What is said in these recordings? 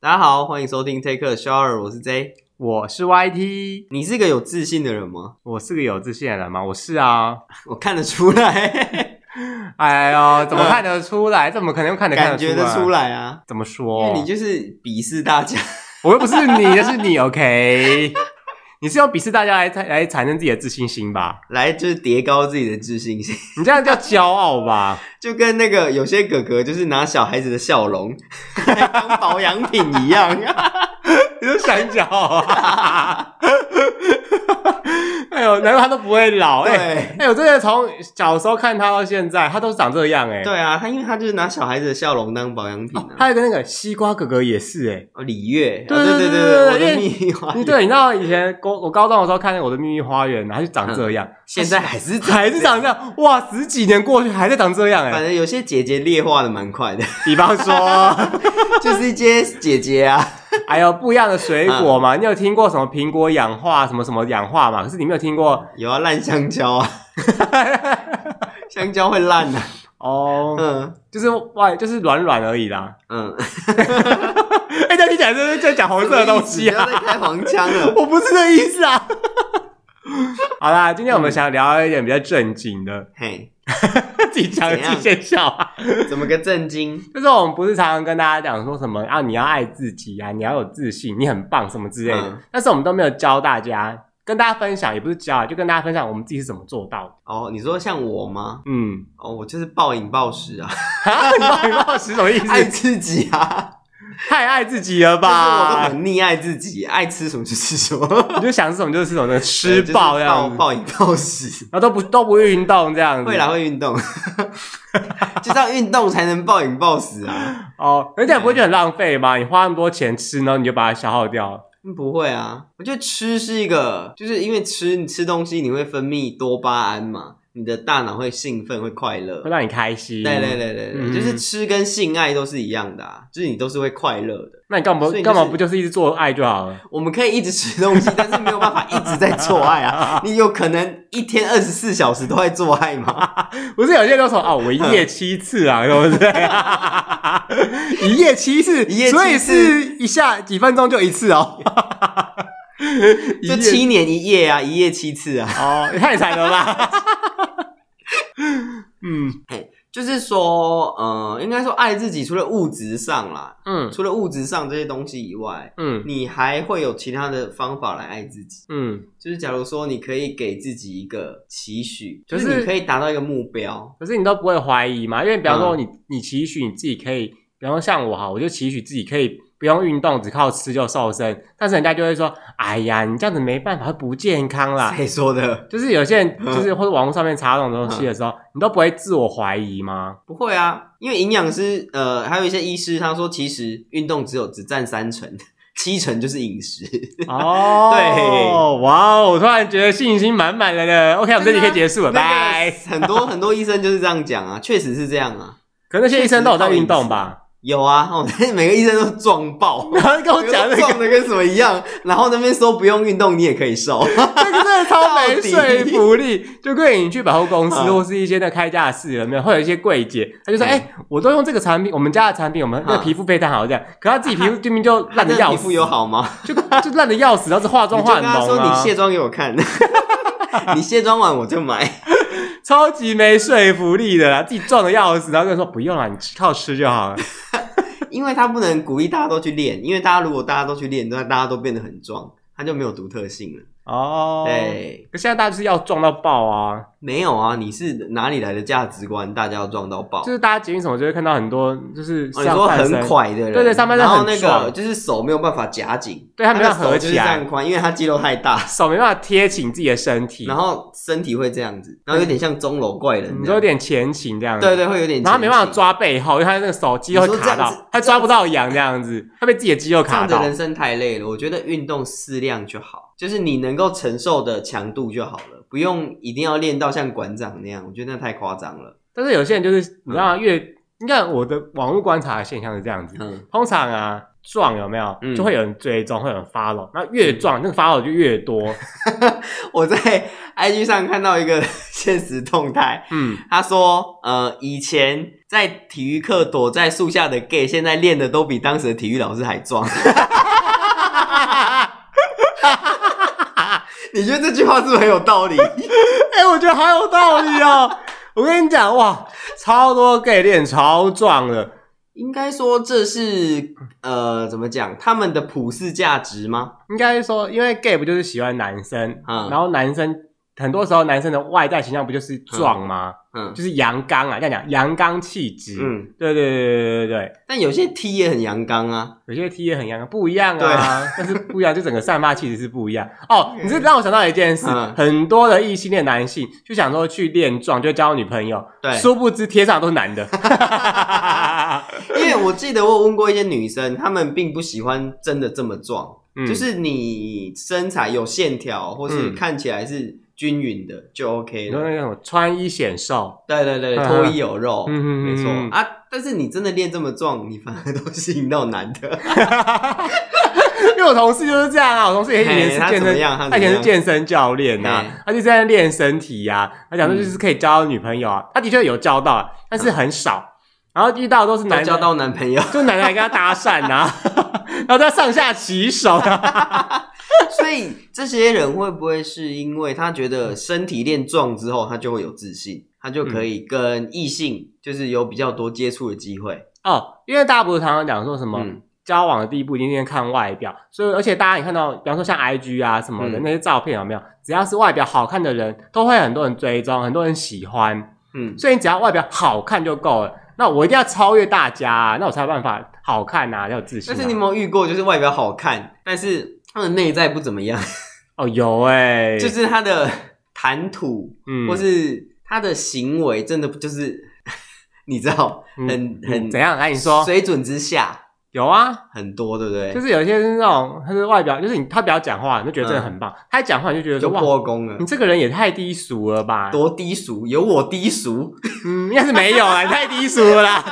大家好，欢迎收听 Take a Shower，我是 J，我是 YT。你是个有自信的人吗？我是个有自信的人吗？我是啊，我看得出来。哎呦，怎么看得出来？怎么可能看得看得出来？感觉得出来啊？怎么说？因为你就是鄙视大家，我又不是你，那是你。OK。你是要鄙视大家来来产生自己的自信心吧？来就是叠高自己的自信心，你这样叫骄傲吧？就跟那个有些哥哥就是拿小孩子的笑容来当保养品一样，你说想讲啊？哎呦，难怪他都不会老哎！哎，哎，我真的从小时候看他到现在，他都是长这样哎。对啊，他因为他就是拿小孩子的笑容当保养品啊。还有个那个西瓜哥哥也是哎，哦，李月，对对对对对，我的秘密花园。对，你知道以前高我高中的时候看见我的秘密花园，他就长这样，现在还是还是长这样。哇，十几年过去还在长这样哎。反正有些姐姐劣化的蛮快的，比方说 就是一些姐姐啊。还有不一样的水果嘛？你有听过什么苹果氧化什么什么氧化嘛？可是你没有听过有啊烂香蕉啊，香蕉会烂的哦。嗯，就是外就是软软而已啦。嗯，哎，那你讲这是在讲红色的东西啊？在开黄腔了？我不是这意思啊。好啦，今天我们想聊一点比较正经的。嘿。自己讲自己先笑啊？怎么个震惊？就是我们不是常常跟大家讲说什么啊？你要爱自己啊，你要有自信，你很棒什么之类的。嗯、但是我们都没有教大家，跟大家分享，也不是教，就跟大家分享我们自己是怎么做到的。哦，你说像我吗？嗯，哦，我就是暴饮暴食啊！啊，暴饮暴食什么意思？爱自己啊！太爱自己了吧？我都很溺爱自己，爱吃什么就吃什么，你就想吃什么就吃什么，吃爆 这样，暴饮暴食，然后都不都不运动这样子。会啦，会运动，就是要运动才能暴饮暴食啊！哦，人家不会觉得很浪费吗？你花那么多钱吃，然后你就把它消耗掉了。不会啊，我觉得吃是一个，就是因为吃你吃东西，你会分泌多巴胺嘛。你的大脑会兴奋，会快乐，会让你开心。对对对对对，嗯、就是吃跟性爱都是一样的啊，就是你都是会快乐的。那你干嘛干、就是、嘛不就是一直做爱就好了？我们可以一直吃东西，但是没有办法一直在做爱啊。你有可能一天二十四小时都在做爱吗？不是有些人都说啊，我一夜七次啊，对不对？一夜七次，一夜七次，所以是一下几分钟就一次哦。就七年一夜啊，一夜七次啊！哦，也太惨了吧！嗯，就是说，呃，应该说爱自己，除了物质上啦，嗯，除了物质上这些东西以外，嗯，你还会有其他的方法来爱自己，嗯，就是假如说你可以给自己一个期许，就是你可以达到一个目标，可是你都不会怀疑嘛？因为比方说你，你你期许你自己可以，比方说像我哈，我就期许自己可以。不用运动，只靠吃就瘦身，但是人家就会说：“哎呀，你这样子没办法，会不健康啦。”谁说的？就是有些人，就是或者网络上面查这种东西的时候，你都不会自我怀疑吗？不会啊，因为营养师呃，还有一些医师，他说其实运动只有只占三成，七成就是饮食。哦，对，哇哦，我突然觉得信心满满了呢。OK，我们这里可以结束了，拜。很多很多医生就是这样讲啊，确实是这样啊。可能那些医生都有在运动吧？有啊，我 每个医生都撞爆，然后跟我讲那个壮的跟什么一样，然后那边说不用运动你也可以瘦，这个真的超没说服力。就跟你去百货公司或是一些那开架式有没有？会有一些柜姐，他就说：“哎，我都用这个产品，我们家的产品，我们那个皮肤非常好，这样。”可他自己皮肤明明就烂的要死，皮肤有好吗？就就烂的要死，然后是化妆化很浓啊。说你卸妆给我看，你卸妆完我就买，超级没说服力的啦，自己壮的要死，然后跟你说不用了，你靠吃就好了。因为他不能鼓励大家都去练，因为大家如果大家都去练，那大家都变得很壮，他就没有独特性了。哦，对，可现在大家就是要撞到爆啊！没有啊，你是哪里来的价值观？大家要撞到爆，就是大家捷运什么就会看到很多，就是你说很快的人，对对，上半身很壮，那个就是手没有办法夹紧，对他没办法合起来，这样宽，因为他肌肉太大，手没办法贴紧自己的身体，然后身体会这样子，然后有点像钟楼怪人，你说有点前倾这样子，对对，会有点，然后没办法抓背后，因为他那个手肌肉会卡到，他抓不到羊这样子，他被自己的肌肉卡到，这样的人生太累了，我觉得运动适量就好。就是你能够承受的强度就好了，不用一定要练到像馆长那样，我觉得那太夸张了。但是有些人就是你知道吗？越你看我的网络观察的现象是这样子，嗯，通常啊，壮有没有？嗯、就会有人追踪，会有人 follow。那越壮，那个 follow 就越多。我在 IG 上看到一个现实动态，嗯，他说，呃，以前在体育课躲在树下的 gay，现在练的都比当时的体育老师还壮。你觉得这句话是不是很有道理？哎、欸，我觉得好有道理哦。我跟你讲，哇，超多 gay 练超壮的。应该说这是呃，怎么讲？他们的普世价值吗？应该说，因为 gay 不就是喜欢男生，嗯，然后男生很多时候男生的外在形象不就是壮吗？嗯嗯，就是阳刚啊，这样讲阳刚气质。嗯，对对对对对对。但有些 T 也很阳刚啊，有些 T 也很阳刚，不一样啊。但是不一样，就整个散发气质是不一样。哦，你是让我想到一件事，嗯、很多的异性恋男性就想说去练壮，就交女朋友。对，殊不知贴上都是男的。因为我记得我有问过一些女生，她们并不喜欢真的这么壮，嗯、就是你身材有线条，或是看起来是。均匀的就 OK 了。那种穿衣显瘦，对对对，脱衣有肉，嗯嗯没错啊。但是你真的练这么壮，你反而都吸引到男的。因为我同事就是这样啊，我同事也以前是健身，他以前是健身教练呐，他就在练身体呀。他讲说就是可以交到女朋友啊，他的确有交到，但是很少。然后遇到都是男交到男朋友，就男的来跟他搭讪呐，然后在上下其手。所以这些人会不会是因为他觉得身体练壮之后，他就会有自信，他就可以跟异性就是有比较多接触的机会哦？因为大家不是常常讲说什么、嗯、交往的第一步一定先看外表，所以而且大家你看到，比方说像 IG 啊什么的、嗯、那些照片有没有？只要是外表好看的人，都会很多人追踪，很多人喜欢。嗯，所以你只要外表好看就够了。那我一定要超越大家、啊，那我才有办法好看啊，要有自信、啊。但是你有没有遇过，就是外表好看，但是？他的内在不怎么样 哦，有哎、欸，就是他的谈吐，嗯，或是他的行为，真的就是 你知道，很、嗯、很怎样？来，你说水准之下有啊，很多，对不对？就是有一些是那种，他的外表，就是你他不要讲话，你就觉得真的很棒；嗯、他一讲话，你就觉得说就破功了。你这个人也太低俗了吧？多低俗？有我低俗？嗯，应该是没有啊，你太低俗了啦。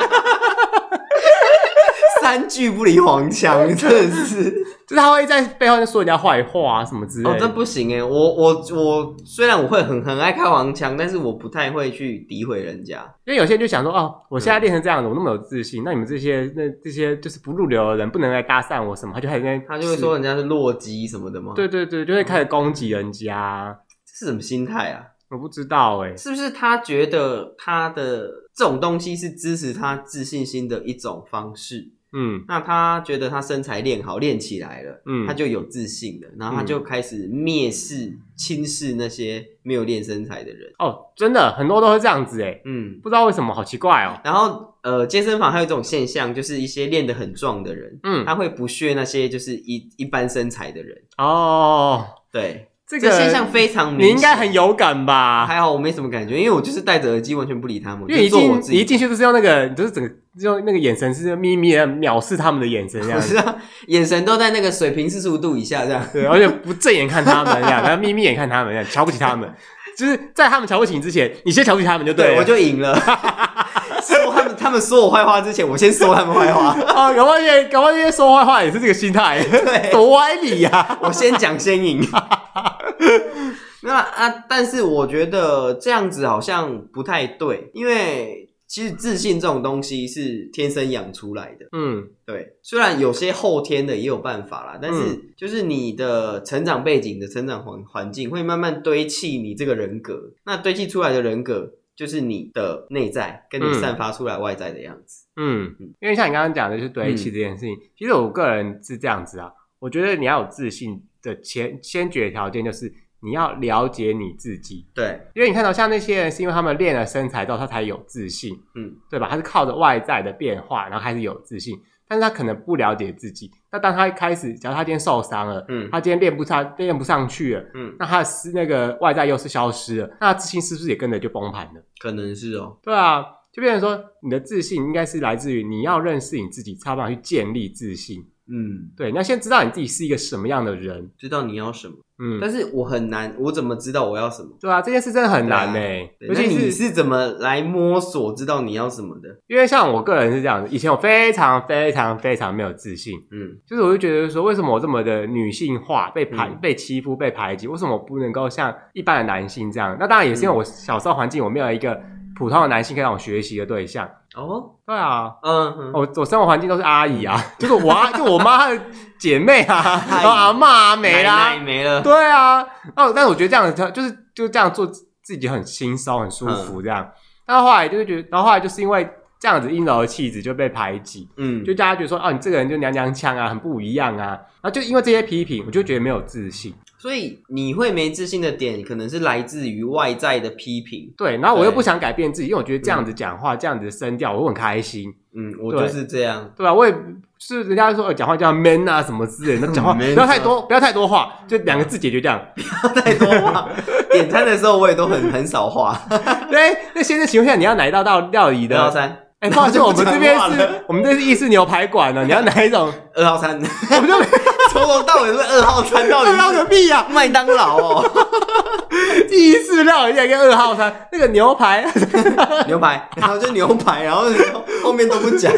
三句不离黄腔，真的是，就是他会在背后说人家坏话啊什么之类的。哦，这不行哎，我我我虽然我会很很爱开黄腔，但是我不太会去诋毁人家。因为有些人就想说，哦，我现在练成这样子，我那么有自信，那你们这些那这些就是不入流的人，不能来搭讪我什么？他就开始他就会说人家是弱鸡什么的吗？对对对，就会开始攻击人家，这是什么心态啊？我不知道诶，是不是他觉得他的这种东西是支持他自信心的一种方式？嗯，那他觉得他身材练好练起来了，嗯，他就有自信了，然后他就开始蔑视、轻视那些没有练身材的人。哦，真的很多都是这样子诶，嗯，不知道为什么，好奇怪哦。然后呃，健身房还有一种现象，就是一些练得很壮的人，嗯，他会不屑那些就是一一般身材的人。哦，对。这个现象非常明显，你应该很有感吧？还好我没什么感觉，因为我就是戴着耳机，完全不理他们。因为一进你一进去都是用那个，就是整个用那个眼神是眯眯的藐视他们的眼神，这样子。眼神都在那个水平四十五度以下这样。对，而且不正眼看他们这样，然 后眯眯眼看他们这样，瞧不起他们。就是在他们瞧不起你之前，你先瞧不起他们就对我就赢了。说他们他们说我坏话之前，我先说他们坏话。啊，搞不好搞不好因为说坏话也是这个心态，对，多歪理呀、啊！我先讲先赢。那啊，但是我觉得这样子好像不太对，因为其实自信这种东西是天生养出来的。嗯，对。虽然有些后天的也有办法啦，但是就是你的成长背景的成长环环境会慢慢堆砌你这个人格。那堆砌出来的人格就是你的内在跟你散发出来外在的样子。嗯，嗯，因为像你刚刚讲的就是堆砌这件事情，嗯，其实我个人是这样子啊，我觉得你要有自信的前先决条件就是。你要了解你自己，对，因为你看到像那些人，是因为他们练了身材之后，他才有自信，嗯，对吧？他是靠着外在的变化，然后开始有自信，但是他可能不了解自己。那当他一开始，假如他今天受伤了，嗯，他今天练不上，练不上去了，嗯，那他是那个外在又是消失了，那他自信是不是也跟着就崩盘了？可能是哦，对啊，就变成说，你的自信应该是来自于你要认识你自己，才有办法去建立自信。嗯，对，你要先知道你自己是一个什么样的人，知道你要什么。嗯，但是我很难，我怎么知道我要什么？对啊，这件事真的很难呢。而且你是怎么来摸索知道你要什么的？因为像我个人是这样子，以前我非常非常非常没有自信。嗯，就是我就觉得说，为什么我这么的女性化，被排、被欺负、被排挤？为什么我不能够像一般的男性这样？那当然也是因为我小时候环境我没有一个普通的男性可以让我学习的对象。哦，对啊，嗯，我我生活环境都是阿姨啊，就是我啊，就我妈的姐妹啊，然后阿嬷没啦，没了，对啊，哦，但是我觉得这样子，就是就这样做自己很轻松、很舒服这样。但后来就是觉得，然后后来就是因为这样子阴柔的气质就被排挤，嗯，就大家觉得说，哦，你这个人就娘娘腔啊，很不一样啊，然后就因为这些批评，我就觉得没有自信。所以你会没自信的点，可能是来自于外在的批评。对，然后我又不想改变自己，因为我觉得这样子讲话、嗯、这样子的声调，我会很开心。嗯，我就是这样。对吧，我也是，人家说讲话叫 man 啊什么之类的，那讲话不要太多，不要太多话，就两个字解决这样。不要太多话。点餐的时候我也都很很少话。对，那现在情况下你要哪一道道料理的？二号餐。哎，抱歉，我们这边是，我们这是意式牛排馆呢。你要哪一种？二号餐。我们就 从头到尾都是二号餐，到底二号个屁呀！麦当劳哦。意式料理跟二号餐，那个牛排，牛排，然后就牛排，然后后面都不讲。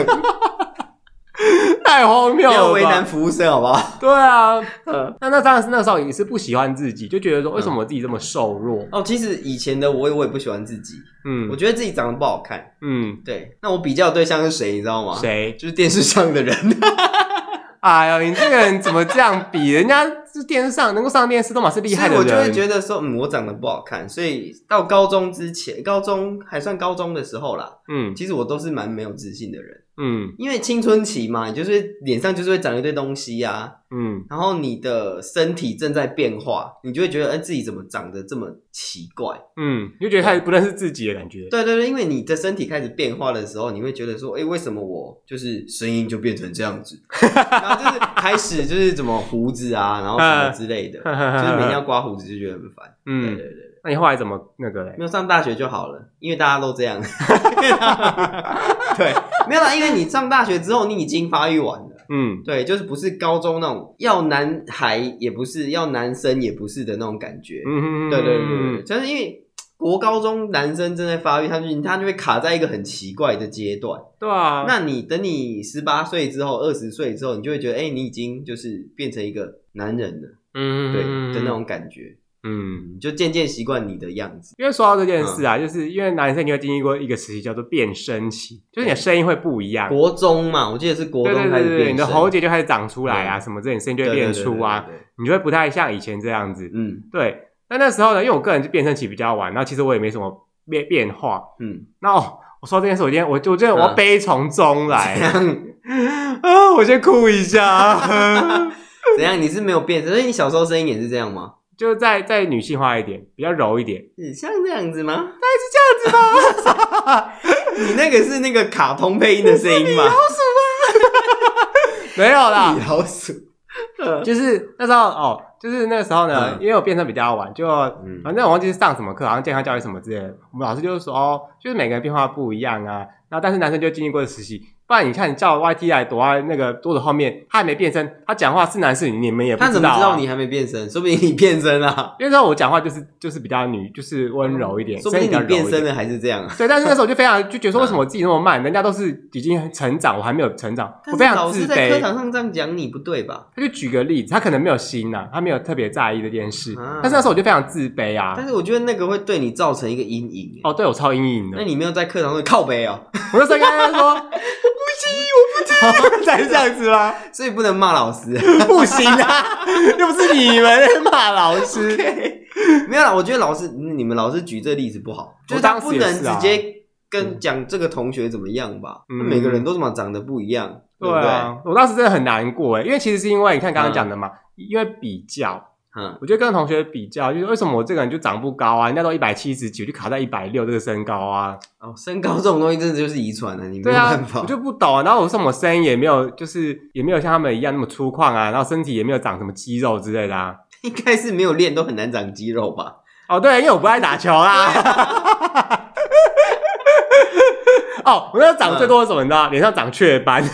太荒谬了，要为难服务生，好不好？对啊，嗯，那那当然是那时候也是不喜欢自己，就觉得说，为什么我自己这么瘦弱？哦，其实以前的我，我也不喜欢自己，嗯，我觉得自己长得不好看，嗯，对。那我比较的对象是谁，你知道吗？谁？就是电视上的人。哎呦，你这个人怎么这样比？人家是电视上能够上电视，都嘛是厉害的人。我就会觉得说，嗯，我长得不好看，所以到高中之前，高中还算高中的时候啦，嗯，其实我都是蛮没有自信的人。嗯，因为青春期嘛，你就是脸上就是会长一堆东西呀、啊，嗯，然后你的身体正在变化，你就会觉得，哎、欸，自己怎么长得这么奇怪？嗯，你就觉得他不认识自己的感觉。对对对，因为你的身体开始变化的时候，你会觉得说，哎、欸，为什么我就是声音就变成这样子？然后就是开始就是怎么胡子啊，然后什么之类的，就是每天要刮胡子就觉得很烦。嗯，对对对。那你后来怎么那个嘞？没有上大学就好了，因为大家都这样。对，没有啦，因为你上大学之后，你已经发育完了。嗯，对，就是不是高中那种要男孩也不是，要男生也不是的那种感觉。嗯嗯嗯，对对对对，就是因为国高中男生正在发育，他就他就会卡在一个很奇怪的阶段。对啊，那你等你十八岁之后，二十岁之后，你就会觉得，哎、欸，你已经就是变成一个男人了。嗯，对的那种感觉。嗯，就渐渐习惯你的样子。因为说到这件事啊，嗯、就是因为男生你会经历过一个时期叫做变声期，就是你的声音会不一样。国中嘛，我记得是国中开始变你的喉结就开始长出来啊，什么这你声音就会变粗啊，对对对对对，你就会不太像以前这样子。嗯，对。那那时候呢，因为我个人就变声期比较晚，然后其实我也没什么变变化。嗯，那哦，我说这件事，我今天我就我觉得我要悲从中来。啊，啊，我先哭一下。怎样？你是没有变声，所以你小时候声音也是这样吗？就再再女性化一点，比较柔一点，你像这样子吗？大概是这样子吗？你那个是那个卡通配音的声音吗？米老鼠吗？没有啦，米老鼠。就是那时候哦，就是那个时候呢，嗯、因为我变成比较晚，就反正我忘记是上什么课，好像健康教育什么之类的。我们老师就是说，哦，就是每个人变化不一样啊。然后但是男生就经历过实习。不然你看，你叫 YT 来躲在那个桌子后面，他还没变身，他讲话是男是女，你们也不知道、啊。他怎么知道你还没变身？说不定你变身了。因为说我讲话就是就是比较女，就是温柔一点。说不定你变身了还是这样啊？对，但是那时候我就非常就觉得说，为什么我自己那么慢？人家都是已经成长，我还没有成长，我非常自卑。老师在课堂上这样讲你不对吧？他就举个例子，他可能没有心呐、啊，他没有特别在意这件事。啊、但是那时候我就非常自卑啊。但是我觉得那个会对你造成一个阴影。哦，对我超阴影的。那你没有在课堂上靠背哦？我就在跟他说。我不听，才是这样子吗？所以不能骂老师，不行啊！又不是你们骂老师，okay. 没有啦。我觉得老师，你们老师举这例子不好，就是他不能直接跟讲这个同学怎么样吧？嗯、每个人都这么长得不一样，对不对？我当时真的很难过诶，因为其实是因为你看刚刚讲的嘛，嗯、因为比较。嗯，我觉得跟同学比较，就是为什么我这个人就长不高啊？人家都一百七十几，我就卡在一百六这个身高啊。哦，身高这种东西真的就是遗传的，你没有办法。啊、我就不懂啊。然后我说我声音也没有，就是也没有像他们一样那么粗犷啊。然后身体也没有长什么肌肉之类的啊。应该是没有练都很难长肌肉吧？哦，对，因为我不爱打球啦。啊、哦，我那长最多是什么？你知道？脸上长雀斑。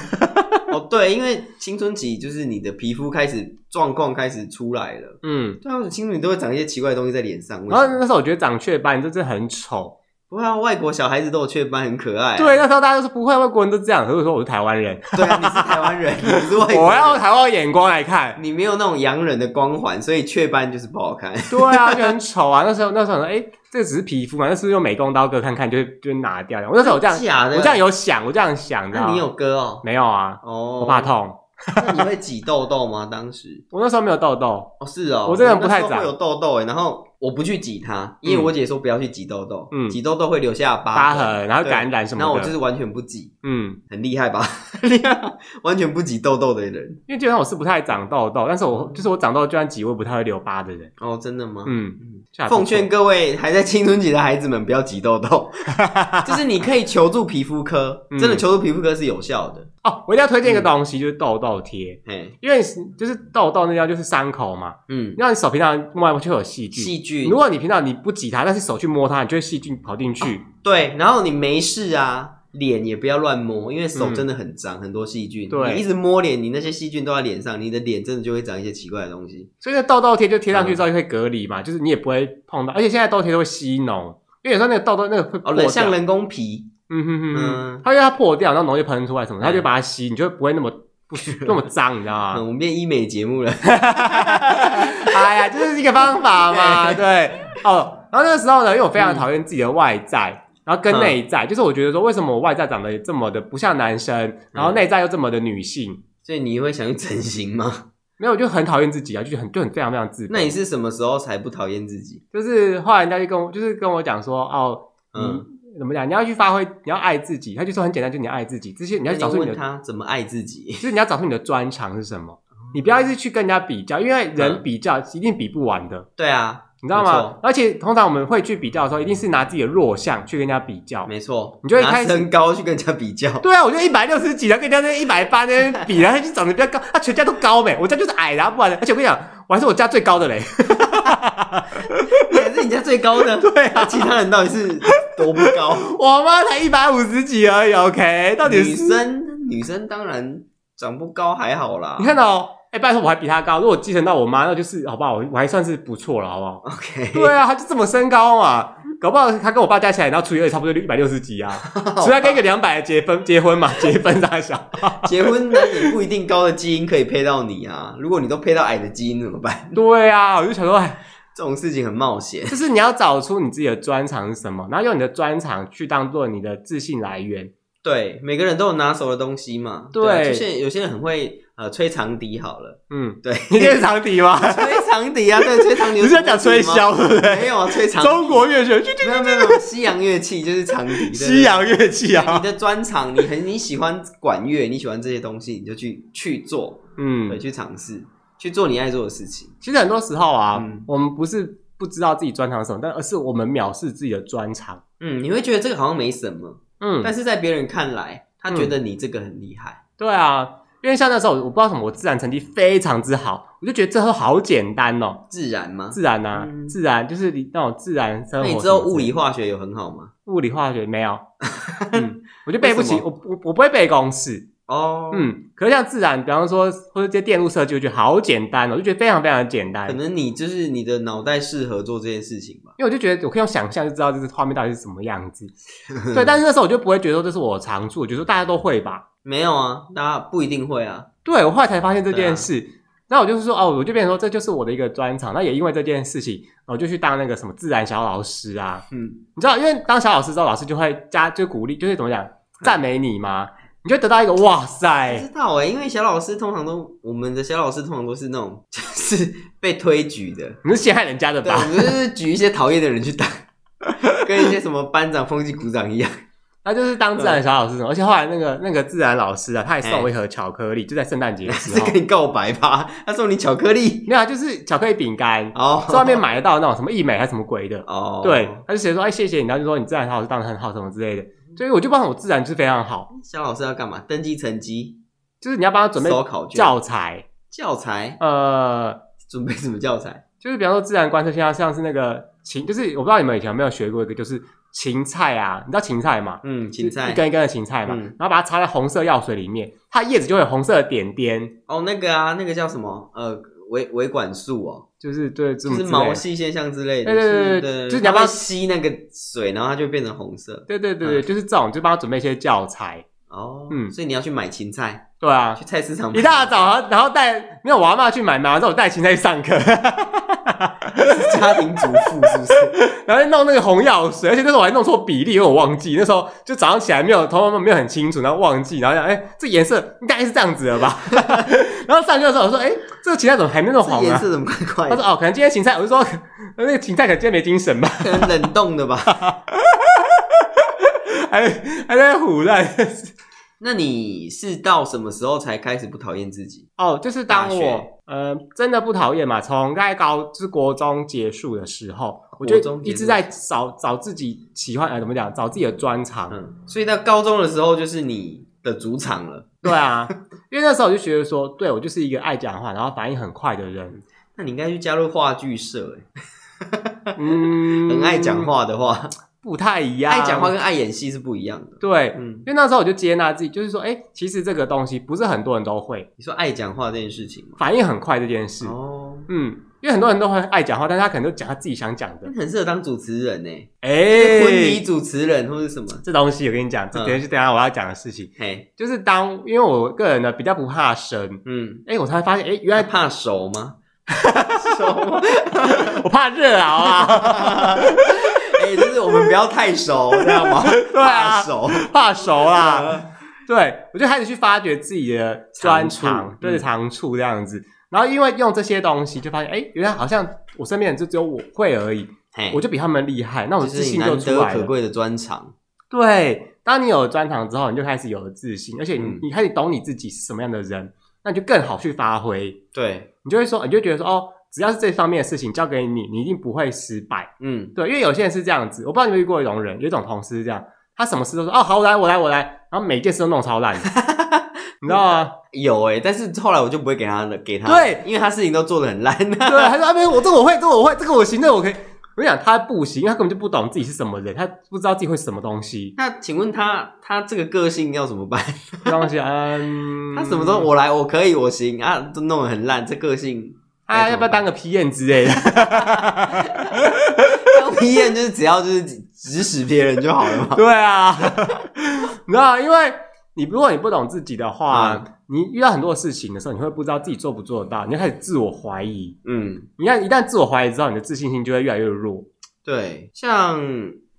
对，因为青春期就是你的皮肤开始状况开始出来了。嗯，对啊，青春期都会长一些奇怪的东西在脸上。然后那时候我觉得长雀斑，你真的很丑。不会啊，外国小孩子都有雀斑，很可爱、啊。对，那时候大家都说不会，外国人都这样。所以说我是台湾人。对啊，你是台湾人，你是外国人。我要用台湾眼光来看，你没有那种洋人的光环，所以雀斑就是不好看。对啊，就很丑啊。那时候那时候说，哎、欸，这只是皮肤嘛，那是不是用美工刀割看看就就拿掉了？我那时候我这样，假的，我这样有想，我这样想的。那你有割哦？没有啊。哦，我怕痛。那你会挤痘痘吗？当时 我那时候没有痘痘哦，是哦，我这个人不太长，会有痘痘哎。然后我不去挤它，因为我姐说不要去挤痘痘，嗯，挤痘痘会留下疤痕，然后感染什么的。那我就是完全不挤，嗯，很厉害吧？厉害，完全不挤痘痘的人。因为基本上我是不太长痘痘，但是我就是我长痘就算挤，我也不太会留疤的人。哦，真的吗？嗯。奉劝各位还在青春期的孩子们不要挤痘痘，就是你可以求助皮肤科，真的求助皮肤科是有效的哦。我一定要推荐一个东西，就是痘痘贴，因为就是痘痘那叫就是伤口嘛，嗯，让你手平常摸来摸去会有细菌，细菌。如果你平常你不挤它，但是手去摸它，你就会细菌跑进去。对，然后你没事啊。脸也不要乱摸，因为手真的很脏，嗯、很多细菌。对，你一直摸脸，你那些细菌都在脸上，你的脸真的就会长一些奇怪的东西。所以那痘痘贴就贴上去之后就会隔离嘛，嗯、就是你也不会碰到。而且现在痘痘贴都会吸脓，因为有时候那个痘痘那个会破像人工皮。嗯哼哼哼，它因为它破掉，然后脓就喷出来什么，它就把它吸，你就不会那么不那么脏，你知道吗？嗯、我们变医美节目了。哎呀，这、就是一个方法嘛，对。哦，然后那个时候呢，因为我非常讨厌自己的外在。嗯然后跟内在，嗯、就是我觉得说，为什么我外在长得这么的不像男生，然后内在又这么的女性？嗯、所以你会想去整形吗？没有，我就很讨厌自己啊，就很就很非常非常自卑。那你是什么时候才不讨厌自己？就是后来人家就跟我，就是跟我讲说，哦，嗯，怎么讲？你要去发挥，你要爱自己。他就说很简单，就你要爱自己。这些你要找出你的你他怎么爱自己，就是你要找出你的专长是什么。你不要一直去跟人家比较，因为人比较一定比不完的。嗯、对啊。你知道吗？而且通常我们会去比较的时候，一定是拿自己的弱项去跟人家比较。没错，你就会开始身高去跟人家比较。对啊，我就一百六十几，然后跟人家那一百八那比，然后就长得比较高。他全家都高呗，我家就是矮，然后不然，而且我跟你讲，我还是我家最高的嘞。你还是你家最高的？对啊，其他人到底是 多不高？我妈才一百五十几而已。OK，到底是女生女生当然长不高还好啦。你看到？哎，拜托，我还比她高。如果继承到我妈，那就是好不好？我我还算是不错了，好不好？OK。对啊，他就这么身高嘛，搞不好他跟我爸加起来，然后除以二，差不多就一百六十几啊。除非跟一个两百的结婚结婚嘛，结婚大小。结婚那也不一定高的基因可以配到你啊。如果你都配到矮的基因怎么办？对啊，我就想说，哎，这种事情很冒险。就是你要找出你自己的专长是什么，然后用你的专长去当做你的自信来源。对，每个人都有拿手的东西嘛。对，就是有些人很会。呃，吹长笛好了，嗯，对，你练长笛吗？吹长笛啊，对，吹长笛。你是在讲吹箫，对不对？没有啊，吹长笛。中国乐曲，没有没有，西洋乐器就是长笛。西洋乐器啊，你的专长，你很你喜欢管乐，你喜欢这些东西，你就去去做，嗯，对，去尝试，去做你爱做的事情。其实很多时候啊，我们不是不知道自己专长什么，但而是我们藐视自己的专长。嗯，你会觉得这个好像没什么，嗯，但是在别人看来，他觉得你这个很厉害。对啊。因为像那时候，我不知道什么，我自然成绩非常之好，我就觉得这都好简单哦。自然吗？自然啊，嗯、自然就是你那种自然生活。那你知道物理化学有很好吗？物理化学没有，嗯，我就背不起，我我我不会背公式哦。嗯，可是像自然，比方说或者这些电路设计，我觉得好简单哦，我就觉得非常非常简单。可能你就是你的脑袋适合做这件事情吧。因为我就觉得我可以用想象就知道这个画面到底是什么样子。对，但是那时候我就不会觉得说这是我的长处，我觉得说大家都会吧。没有啊，大家不一定会啊。对，我后来才发现这件事，那、啊、我就是说哦，我就变成说这就是我的一个专长。那也因为这件事情，我就去当那个什么自然小老师啊。嗯，你知道，因为当小老师之后，老师就会加就鼓励，就是怎么讲赞美你嘛，你就得到一个哇塞。知道哎，因为小老师通常都，我们的小老师通常都是那种就是被推举的，你是陷害人家的吧？我们就是举一些讨厌的人去当，跟一些什么班长、风纪股长一样。他就是当自然小老师，对而且后来那个那个自然老师啊，他还送我一盒巧克力，欸、就在圣诞节的时候。是跟你告白吧？他送你巧克力？没有，就是巧克力饼干哦，在外面买得到那种什么益美还是什么鬼的哦。对，他就写说哎谢谢你，然后就说你自然小老师当的很好什么之类的。所以我就帮我自然就是非常好。肖老师要干嘛？登记成绩？就是你要帮他准备教材。教材？呃，准备什么教材？就是比方说自然观测，像像是那个芹，就是我不知道你们以前有没有学过一个，就是。芹菜啊，你知道芹菜吗？嗯，芹菜一根一根的芹菜嘛，然后把它插在红色药水里面，它叶子就会有红色的点点。哦，那个啊，那个叫什么？呃，维维管束哦，就是对，就是毛细现象之类的。对对对对，就是你要不要吸那个水，然后它就变成红色。对对对对，就是这种，就帮他准备一些教材。哦，嗯，所以你要去买芹菜。对啊，去菜市场一大早，然后带没有我阿妈去买，买完之后我带芹菜去上课。家庭主妇是不是？然后弄那个红药水，而且那时候我还弄错比例，因为我忘记那时候就早上起来没有头发没有很清楚，然后忘记，然后想哎、欸，这颜色应该是这样子的吧？然后上课的时候我说哎、欸，这个芹菜怎么还没那么黄啊？颜色怎么怪怪？他说哦，可能今天芹菜，我就说那个芹菜可能今天没精神吧？可能冷冻的吧？还还在唬烂。那你是到什么时候才开始不讨厌自己？哦，就是当我学呃真的不讨厌嘛，从在高就是国中结束的时候，我就一直在找找自己喜欢呃怎么讲，找自己的专长。嗯，所以到高中的时候就是你的主场了。对啊，因为那时候我就觉得说，对我就是一个爱讲话，然后反应很快的人。那你应该去加入话剧社，嗯，很爱讲话的话。不太一样，爱讲话跟爱演戏是不一样的。对，嗯，因为那时候我就接纳自己，就是说，哎，其实这个东西不是很多人都会。你说爱讲话这件事情，反应很快这件事，哦，嗯，因为很多人都会爱讲话，但是他可能都讲他自己想讲的。很适合当主持人呢，哎，婚礼主持人或者什么这东西，我跟你讲，这等下是等下我要讲的事情。嘿，就是当因为我个人呢比较不怕生，嗯，哎，我才发现，哎，原来怕熟吗？熟吗？我怕热熬啊。哎，就是我们不要太熟，知道吗？对啊，怕熟，怕熟啦。对，我就开始去发掘自己的专长，对，长处这样子。然后因为用这些东西，就发现，哎，原来好像我身边人就只有我会而已，我就比他们厉害，那我自信就出来了。可贵的专长。对，当你有了专长之后，你就开始有了自信，而且你你开始懂你自己是什么样的人，那你就更好去发挥。对，你就会说，你就觉得说，哦。只要是这方面的事情交给你，你一定不会失败。嗯，对，因为有些人是这样子，我不知道你有没有遇过一种人，有一种同事是这样，他什么事都说哦，好，我来，我来，我来，然后每件事都弄超烂，你知道吗？有诶、欸、但是后来我就不会给他的，给他，对，因为他事情都做的很烂。对，他说啊，没有，我这个我会，这个我会，这个我行，这个我可以。我跟你讲，他不行，因为他根本就不懂自己是什么人，他不知道自己会是什么东西。那请问他，他这个个性要怎么办？东西，嗯，他什么时候我来，我可以，我行啊，都弄得很烂，这个性。啊，要不要当个批验之类的？当批验就是只要就是指使别人就好了嘛。对啊，你知道，因为你如果你不懂自己的话，嗯、你遇到很多事情的时候，你会不知道自己做不做得到，你就开始自我怀疑。嗯，你看一旦自我怀疑之后，你的自信心就会越来越弱。对，像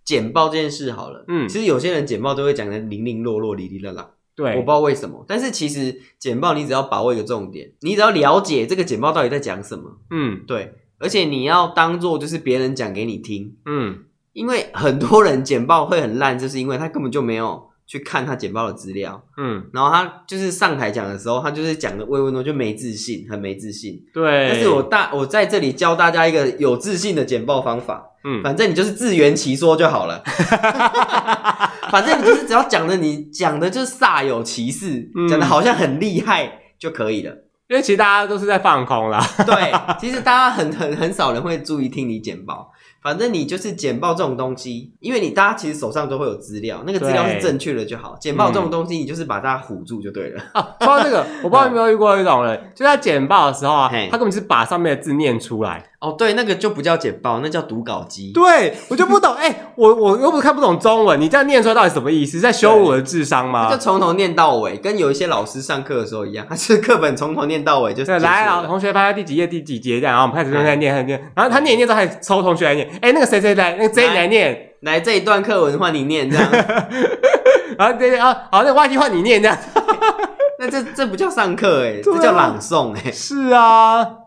简报这件事好了，嗯，其实有些人简报都会讲的零零落落、哩哩啦啦。对，我不知道为什么，但是其实简报你只要把握一个重点，你只要了解这个简报到底在讲什么，嗯，对，而且你要当做就是别人讲给你听，嗯，因为很多人简报会很烂，就是因为他根本就没有去看他简报的资料，嗯，然后他就是上台讲的时候，他就是讲的唯唯诺诺，就没自信，很没自信，对。但是我大我在这里教大家一个有自信的简报方法，嗯，反正你就是自圆其说就好了。反正你就是只要讲的，你讲的就是煞有其事，讲的好像很厉害就可以了。因为其实大家都是在放空啦。对，其实大家很很很少人会注意听你简报。反正你就是简报这种东西，因为你大家其实手上都会有资料，那个资料是正确的就好。简报这种东西，你就是把大家唬住就对了。啊，说到这个，我不知道有没有遇过一种人，就在简报的时候啊，他根本是把上面的字念出来。哦，对，那个就不叫简报，那叫读稿机。对，我就不懂，哎、欸，我我又不是看不懂中文，你这样念出来到底什么意思？在羞辱我的智商吗？就从头念到尾，跟有一些老师上课的时候一样，他是课本从头念到尾，就是来，啊同学翻到第几页第几节这样，然后我们开始正在念，念，然后他念一念之后还抽同学来念，哎、欸，那个谁谁来，那个 J 来念，来这一段课文换你念这样，然后对啊，好，那个 Y T 换你念这样，那这这不叫上课哎、这叫朗诵哎、欸，是啊。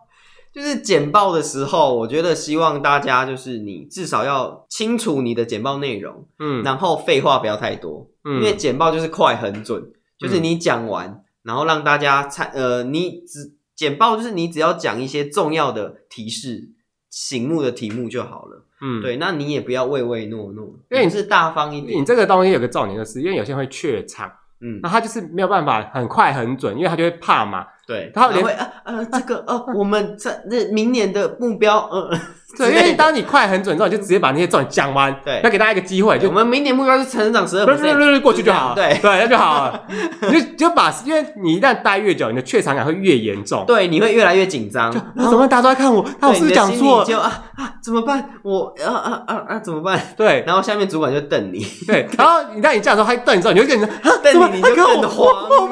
就是简报的时候，我觉得希望大家就是你至少要清楚你的简报内容，嗯，然后废话不要太多，嗯，因为简报就是快很准，就是你讲完，嗯、然后让大家参，呃，你只简报就是你只要讲一些重要的提示、醒目的题目就好了，嗯，对，那你也不要唯唯诺诺，因为你是大方一点，你这个东西有个重点就是，因为有些人会怯场。嗯，那他就是没有办法很快很准，因为他就会怕嘛。对，他会呃呃这个呃，我们这那明年的目标呃，对，因为当你快很准之后，你就直接把那些重点讲完，对，要给大家一个机会。就我们明年目标是成长十二%，对对对，过去就好，对对，那就好了。你就就把，因为你一旦待越久，你的怯场感会越严重，对，你会越来越紧张。那怎么办？大家都在看我，他是不是讲错？就啊啊，怎么办？我啊啊啊啊，怎么办？对，然后下面主管就瞪你，对，然后你当你这样说，他瞪你之后，你就跟你说，瞪你，你就更慌，我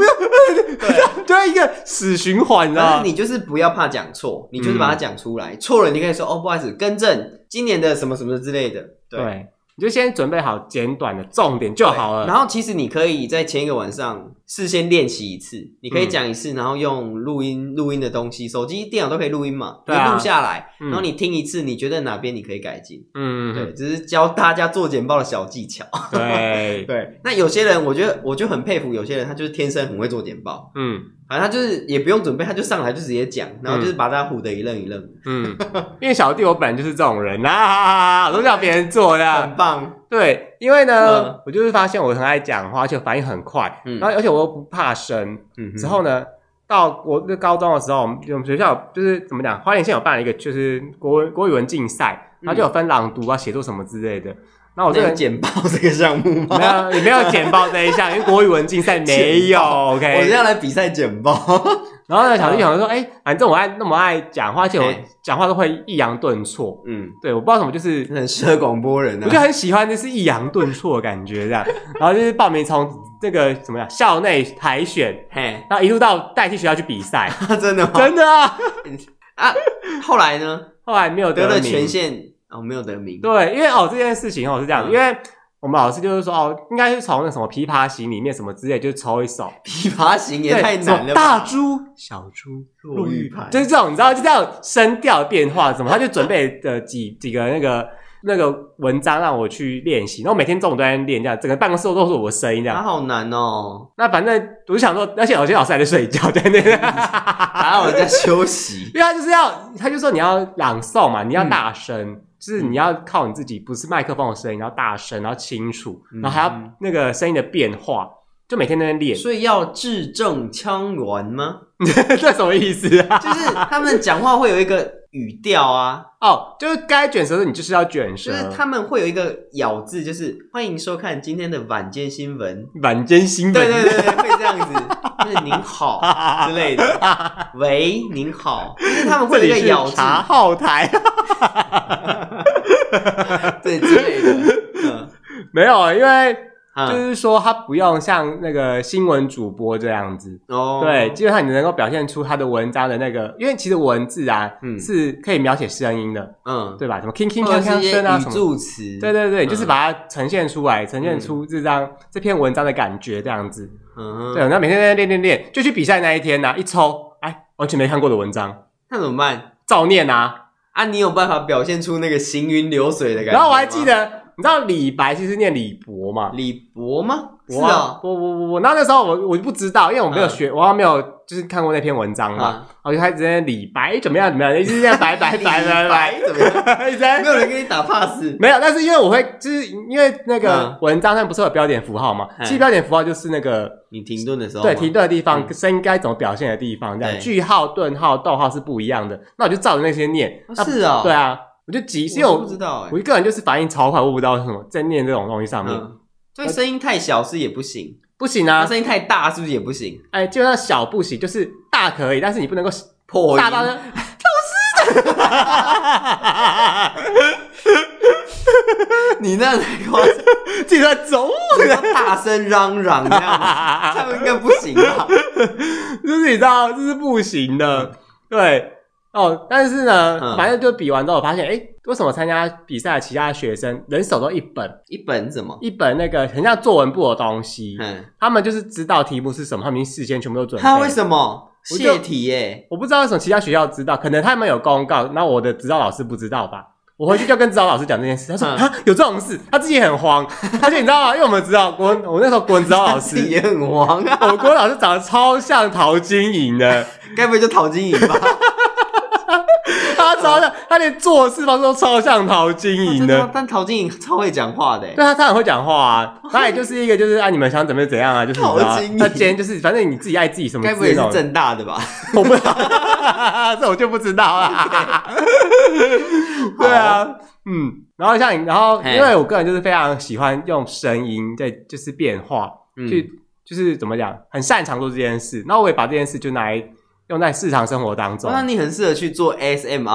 对，就一个死循环，你知道吗？你就是不要怕讲错，你就是把它讲出来，错了你可以说哦，不好意思，更正。今年的什么什么之类的，对，对，你就先准备好简短的重点就好了。然后其实你可以在前一个晚上事先练习一次，你可以讲一次，然后用录音录音的东西，手机、电脑都可以录音嘛，你录下来，然后你听一次，你觉得哪边你可以改进？嗯，对，只是教大家做简报的小技巧。对 对，那有些人，我觉得我就很佩服有些人，他就是天生很会做简报。嗯。反正他就是也不用准备，他就上来就直接讲，然后就是把大家唬得一愣一愣。嗯，因为小弟我本来就是这种人啊，我都叫别人做的，很棒。对，因为呢，我就是发现我很爱讲话，而且反应很快，然后而且我又不怕生。嗯，之后呢，到我那高中的时候，我们我们学校就是怎么讲，花莲县有办了一个就是国文国语文竞赛，然后就有分朗读啊、写作什么之类的。那我这个简报这个项目吗？没有，也没有简报这一项，因为国语文竞赛没有。OK，我是要来比赛简报。然后呢，小弟想说，哎、欸，反正我爱那么爱讲话，而且我讲话都会抑扬顿挫。嗯，对，我不知道什么，就是很适合广播人。我就很喜欢就是抑扬顿挫的感觉，这样。然后就是报名从这个怎么样校内海选，嘿，然后一路到代替学校去比赛。真的吗？真的啊！啊，后来呢？后来没有得，得了全县。哦，没有得名。对，因为哦这件事情哦是这样，嗯、因为我们老师就是说哦，应该是从那什么《琵琶行》里面什么之类，就是抽一首《琵琶行》也太难了吧。大珠小珠落玉盘，就是这种你知道，就这样声调变化什么，他就准备的几几个那个那个文章让我去练习，然后每天中午都在练，这样整个办公室都是我的声音这样。他好难哦。那反正我就想说，而且有些老师还在睡觉，对对对，还有人在休息，因为他就是要他就说你要朗诵嘛，你要大声。嗯就是你要靠你自己，不是麦克风的声音，然后大声，然后清楚，然后还要那个声音的变化，就每天在那练。所以要字正腔圆吗？这什么意思啊？就是他们讲话会有一个语调啊。哦，就是该卷舌的时候你就是要卷舌。就是他们会有一个咬字，就是欢迎收看今天的晚间新闻。晚间新闻，对对对，会这样子，就是您好之类的。喂，您好，就是他们会有一个咬字。茶号台。对之类的，嗯，没有，因为就是说他不用像那个新闻主播这样子。哦，对，基本上你能够表现出他的文章的那个，因为其实文字啊，嗯，是可以描写声音的，嗯，对吧？什么铿铿锵锵声啊，什么语助词，对对对，就是把它呈现出来，呈现出这张这篇文章的感觉这样子，嗯，对，那每天在那练练练，就去比赛那一天呢，一抽，哎，完全没看过的文章，那怎么办？照念啊。啊，你有办法表现出那个行云流水的感觉？然后我还记得，你知道李白其实念李博吗？李博吗？是啊，不不不不，然后那时候我我就不知道，因为我没有学，我还没有就是看过那篇文章嘛，我就开始在李白怎么样 怎么样，一直在白白白白白。怎么样？一直在没有人给你打 pass，没有，但是因为我会就是因为那个文章上不是有标点符号嘛，其实标点符号就是那个你停顿的时候，对，停顿的地方声音该怎么表现的地方，这样句号、顿号、逗号是不一样的，那我就照着那些念。是啊，对啊，我就急，因为我不知道，我一个人就是反应超快，我不知道什么在念这种东西上面，所以声音太小是也不行。不行啊，声音太大是不是也不行？哎，基本上小不行，就是大可以，但是你不能够破大到的。老师，你那太夸张，自己在走，大声嚷嚷这样，这样应该不行吧？就是你知道，这是不行的，对。哦，但是呢，反正就比完之后，我发现，哎，为什么参加比赛的其他学生人手都一本？一本什么？一本那个很像作文簿的东西。嗯，他们就是知道题目是什么，他们已经事先全部都准备。他为什么泄题耶？我不知道为什么其他学校知道，可能他们有公告，那我的指导老师不知道吧？我回去就跟指导老师讲这件事，他说啊，有这种事，他自己很慌。而且你知道吗？因为我们知道国文，我那时候国文指导老师 也很慌啊。我国文老师长得超像陶晶莹的，该不会就陶晶莹吧？他超像，他连做事方式都超像陶晶莹的。但陶晶莹超会讲话的，对他他很会讲话啊。他也就是一个就是啊，你们想怎么怎样啊，就是陶晶莹。他今天就是反正你自己爱自己什么。该不会是正大的吧？我不知道，这我就不知道了。对啊，嗯，然后像你，然后因为我个人就是非常喜欢用声音在就是变化，去就是怎么讲，很擅长做这件事。那我也把这件事就拿来。用在日常生活当中，那你很适合去做 ASMR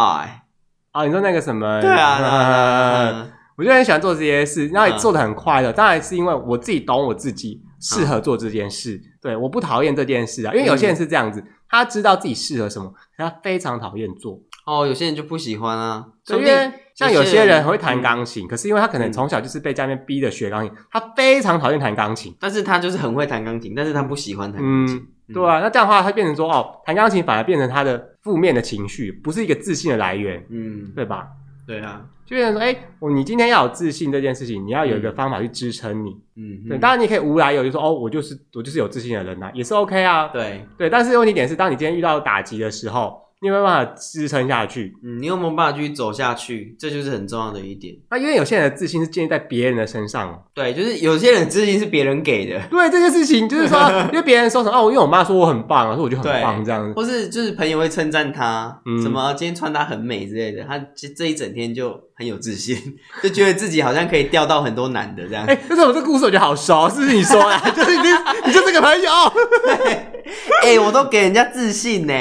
啊？你说那个什么？对啊，我就很喜欢做这些事，然后也做的很快乐。当然是因为我自己懂我自己适合做这件事，对，我不讨厌这件事啊。因为有些人是这样子，他知道自己适合什么，他非常讨厌做。哦，有些人就不喜欢啊。因为像有些人很会弹钢琴，可是因为他可能从小就是被家里面逼着学钢琴，他非常讨厌弹钢琴。但是他就是很会弹钢琴，但是他不喜欢弹钢琴。对啊，那这样的话，他变成说哦，弹钢琴反而变成他的负面的情绪，不是一个自信的来源，嗯，对吧？对啊，就变成说，哎，我你今天要有自信这件事情，你要有一个方法去支撑你，嗯，对。当然你可以无来由就说哦，我就是我就是有自信的人呐，也是 OK 啊，对对。但是问题点是，当你今天遇到打击的时候。你有没有办法支撑下去？嗯，你有没有办法继续走下去？这就是很重要的一点。那因为有些人的自信是建立在别人的身上。对，就是有些人的自信是别人给的。对，这件事情就是说，因为别人说什么哦，因为我妈说我很棒，所以我就很棒这样子。或是就是朋友会称赞他，嗯、什么今天穿搭很美之类的，他这这一整天就很有自信，就觉得自己好像可以钓到很多男的这样。哎、欸，但是我这故事我觉得好熟，是不是你说的？就是你，你就这个朋友。哎、欸，我都给人家自信呢。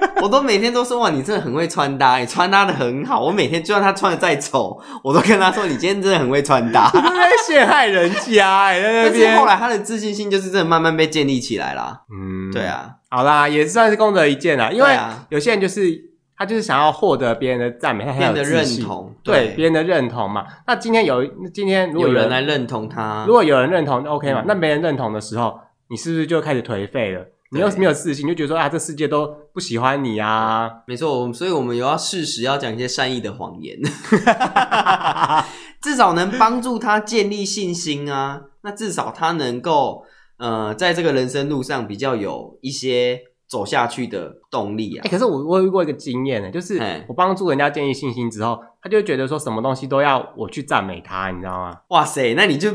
我都每天都说哇，你真的很会穿搭，你穿搭的很好。我每天就算他穿的再丑，我都跟他说，你今天真的很会穿搭。你在陷害人家哎，在那边。但是后来他的自信心就是真的慢慢被建立起来啦。嗯，对啊，好啦，也算是功德一件啦。因为有些人就是他就是想要获得别人的赞美，他很有自信，别人的认同，对别人的认同嘛。那今天有今天如果有人，有人来认同他，如果有人认同，OK 嘛？嗯、那没人认同的时候，你是不是就开始颓废了？你要是没有自信，就觉得说啊，这世界都不喜欢你啊。没错，所以我们有要适时要讲一些善意的谎言，至少能帮助他建立信心啊。那至少他能够呃，在这个人生路上比较有一些。走下去的动力啊！哎、欸，可是我我有遇过一个经验呢，就是我帮助人家建立信心之后，他就觉得说什么东西都要我去赞美他，你知道吗？哇塞，那你就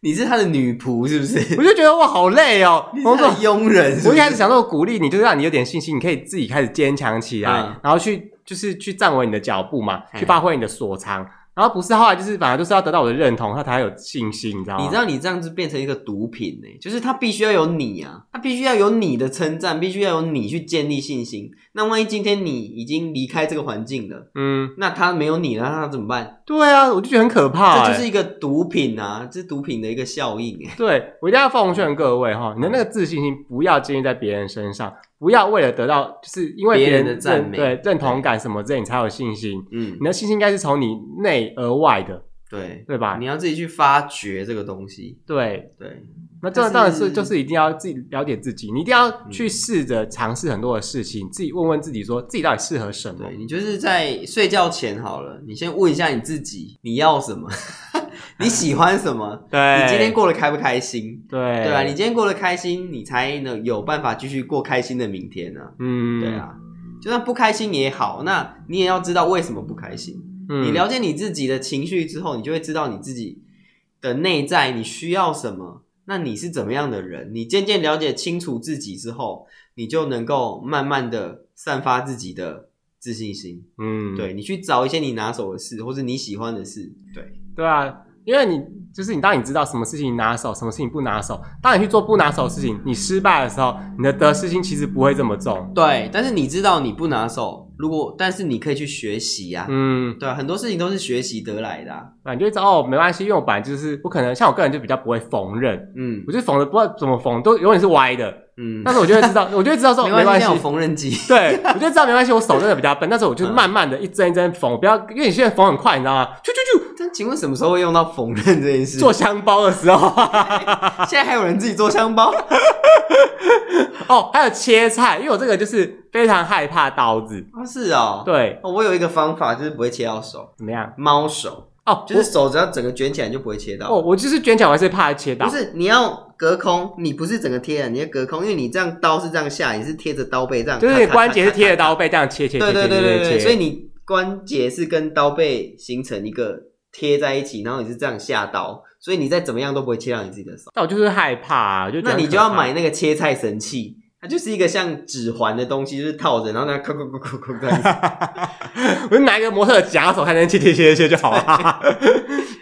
你是他的女仆是不是？我就觉得哇，好累哦，我做佣人是是。我一开始想说鼓励你，就是让你有点信心，你可以自己开始坚强起来，嗯、然后去就是去站稳你的脚步嘛，去发挥你的所长。然后不是，后来就是反而就是要得到我的认同，他才有信心，你知道吗？你知道你这样子变成一个毒品呢，就是他必须要有你啊，他必须要有你的称赞，必须要有你去建立信心。那万一今天你已经离开这个环境了，嗯，那他没有你了，那他怎么办？对啊，我就觉得很可怕，这就是一个毒品啊，这是毒品的一个效应。对，我一定要奉劝各位哈，你的那个自信心不要建立在别人身上。不要为了得到，就是因为别人的赞美、对认同感什么之类，你才有信心。嗯，你的信心应该是从你内而外的，对对吧？你要自己去发掘这个东西。对对，那这当然是就是一定要自己了解自己，你一定要去试着尝试很多的事情，自己问问自己，说自己到底适合什么。对，你就是在睡觉前好了，你先问一下你自己，你要什么。你喜欢什么？对，你今天过得开不开心？对，对啊，你今天过得开心，你才能有办法继续过开心的明天呢。嗯，对啊，就算不开心也好，那你也要知道为什么不开心。嗯，你了解你自己的情绪之后，你就会知道你自己的内在你需要什么。那你是怎么样的人？你渐渐了解清楚自己之后，你就能够慢慢的散发自己的自信心。嗯，对，你去找一些你拿手的事，或者你喜欢的事。对，对啊。因为你就是你，当你知道什么事情拿手，什么事情不拿手，当你去做不拿手的事情，你失败的时候，你的得失心其实不会这么重。对，但是你知道你不拿手，如果但是你可以去学习呀、啊。嗯，对啊，很多事情都是学习得来的、啊。啊，你就会知道哦，没关系，因为我本来就是不可能，像我个人就比较不会缝纫。嗯，我就缝的不知道怎么缝，都永远是歪的。嗯，但是我就会知道，我就会知道说没关系，有缝纫机。对，我就知道没关系，我手真的比较笨，但是我就慢慢的一针一针缝，不要因为你现在缝很快，你知道吗？啾啾啾。但请问什么时候会用到缝纫这件事？做香包的时候。现在还有人自己做香包？哦，还有切菜，因为我这个就是非常害怕刀子。啊，是哦。对，我有一个方法，就是不会切到手。怎么样？猫手。哦，就是手只要整个卷起来就不会切到。哦，我就是卷起来，我还是怕切到。不是，你要隔空，你不是整个贴的，你要隔空，因为你这样刀是这样下，你是贴着刀背这样。就是你关节是贴着刀背这样切切切切切切。对对对对对，所以你。关节是跟刀背形成一个贴在一起，然后你是这样下刀，所以你再怎么样都不会切到你自己的手。但我就是害怕啊，就那你就要买那个切菜神器。就是一个像指环的东西，就是套着，然后那扣扣扣扣扣这样子。我就拿一个模特的假手，还能切切切切就好了。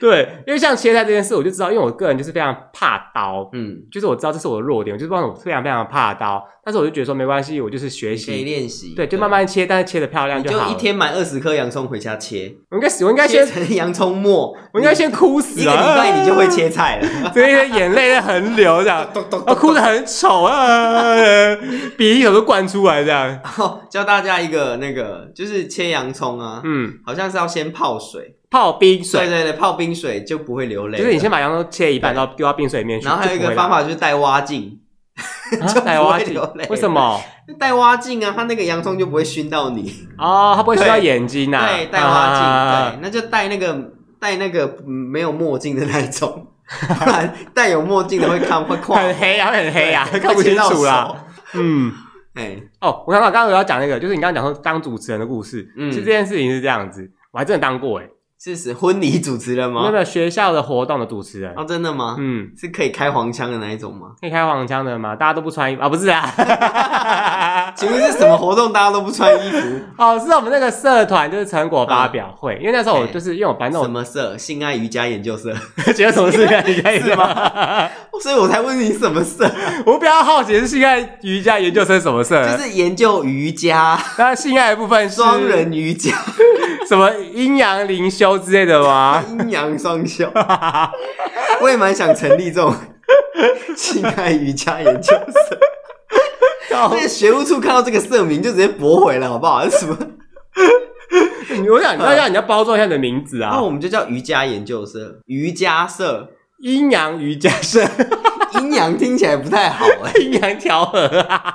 对，因为像切菜这件事，我就知道，因为我个人就是非常怕刀，嗯，就是我知道这是我的弱点，我就是我非常非常怕刀。但是我就觉得说没关系，我就是学习，可以练习，对，就慢慢切，但是切得漂亮就好。一天买二十颗洋葱回家切。我应该，我应该先成洋葱末，我应该先哭死，一个礼拜你就会切菜了。所以眼泪在横流，这样，啊，哭得很丑啊，鼻涕都灌出来这样。教大家一个那个，就是切洋葱啊，嗯，好像是要先泡水。泡冰水，对对对，泡冰水就不会流泪。就是你先把洋葱切一半，然后丢到冰水里面去。然后还有一个方法就是带蛙镜，就带蛙镜。为什么？带蛙镜啊，它那个洋葱就不会熏到你。哦，它不会熏到眼睛呐。对，带蛙镜，对，那就带那个带那个没有墨镜的那种，不然带有墨镜的会看会看很黑啊，很黑啊，看不清楚啦。嗯，哎，哦，我想到刚刚我要讲那个，就是你刚刚讲说当主持人的故事，嗯，其实这件事情是这样子，我还真的当过哎。是是婚礼主持人吗？没有没有，学校的活动的主持人哦，真的吗？嗯，是可以开黄腔的那一种吗？可以开黄腔的吗？大家都不穿衣服啊？不是啊，请问是什么活动？大家都不穿衣服？哦，是我们那个社团就是成果发表会，因为那时候我就是因为我班那种什么社？性爱瑜伽研究社？觉得什么是性爱瑜伽研究吗？所以我才问你什么社？我比较好奇是性爱瑜伽研究生什么社？就是研究瑜伽，那性爱的部分双人瑜伽。什么阴阳灵修之类的吗？阴阳双修，我也蛮想成立这种性爱瑜伽研究社。那个学务处看到这个社名就直接驳回了，好不好？什么？我想，那要你要包装一下你的名字啊。那我们就叫瑜伽研究社、瑜伽社、阴阳瑜伽社。阴阳听起来不太好哎，阴阳调和啊。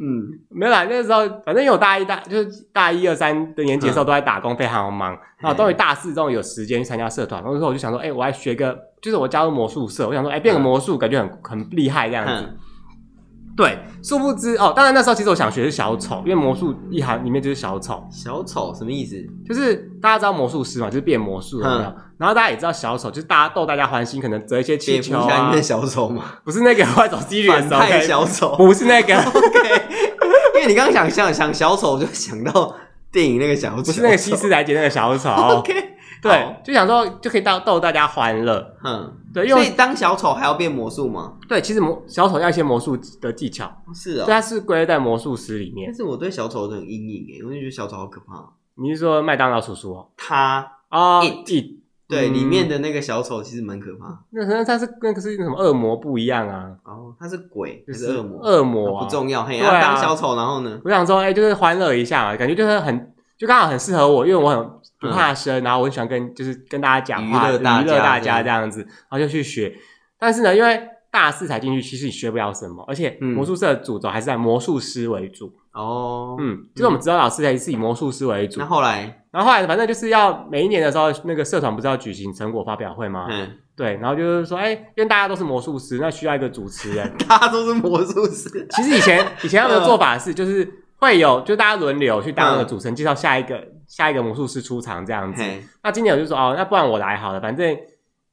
嗯，没有啦。那个时候，反正因为我大一大就是大一二三的年级的时候都在打工，非常忙。然后终于大四终于有时间去参加社团。那时候我就想说，哎、欸，我还学个，就是我加入魔术社。我想说，哎、欸，变个魔术感觉很很厉害这样子。嗯对，殊不知哦，当然那时候其实我想学的是小丑，因为魔术一行里面就是小丑。小丑什么意思？就是大家知道魔术师嘛，就是变魔术，有没有？嗯、然后大家也知道小丑，就是大家逗大家欢心，可能折一些气球啊。里面小丑嘛，不是那个坏走机缘的反派小丑，不是那个。OK，因为你刚刚想想想小丑，就想到电影那个小丑，不是那个西斯莱杰那个小丑。OK。对，哦、就想说就可以逗逗大家欢乐，嗯，对，因为所以当小丑还要变魔术吗？对，其实魔小丑要一些魔术的技巧，是啊、哦，它是归类在魔术师里面。但是我对小丑有点阴影诶，我就觉得小丑好可怕。你是说麦当劳叔叔哦？他啊，It，对，里面的那个小丑其实蛮可怕。那可能他是那个是什么恶魔不一样啊？哦，他是鬼，就是恶魔，恶魔、啊、不重要。嘿，对啊，当小丑然后呢？我想说，哎、欸，就是欢乐一下嘛，感觉就是很，就刚好很适合我，因为我很。不怕生，嗯、然后我很喜欢跟就是跟大家讲话，娱乐大家，大家这样子，然后就去学。但是呢，因为大四才进去，其实你学不了什么，而且魔术社的主轴还是在魔术师为主。哦，嗯，就是我们指导老师还是以魔术师为主。那后来，然后后来反正就是要每一年的时候，那个社团不是要举行成果发表会吗？嗯，对，然后就是说，哎，因为大家都是魔术师，那需要一个主持人。大家都是魔术师。其实以前以前他们的做法是，就是会有就大家轮流去当那个主持人，介绍下一个。下一个魔术师出场这样子，嘿。那今年我就说哦，那不然我来好了，反正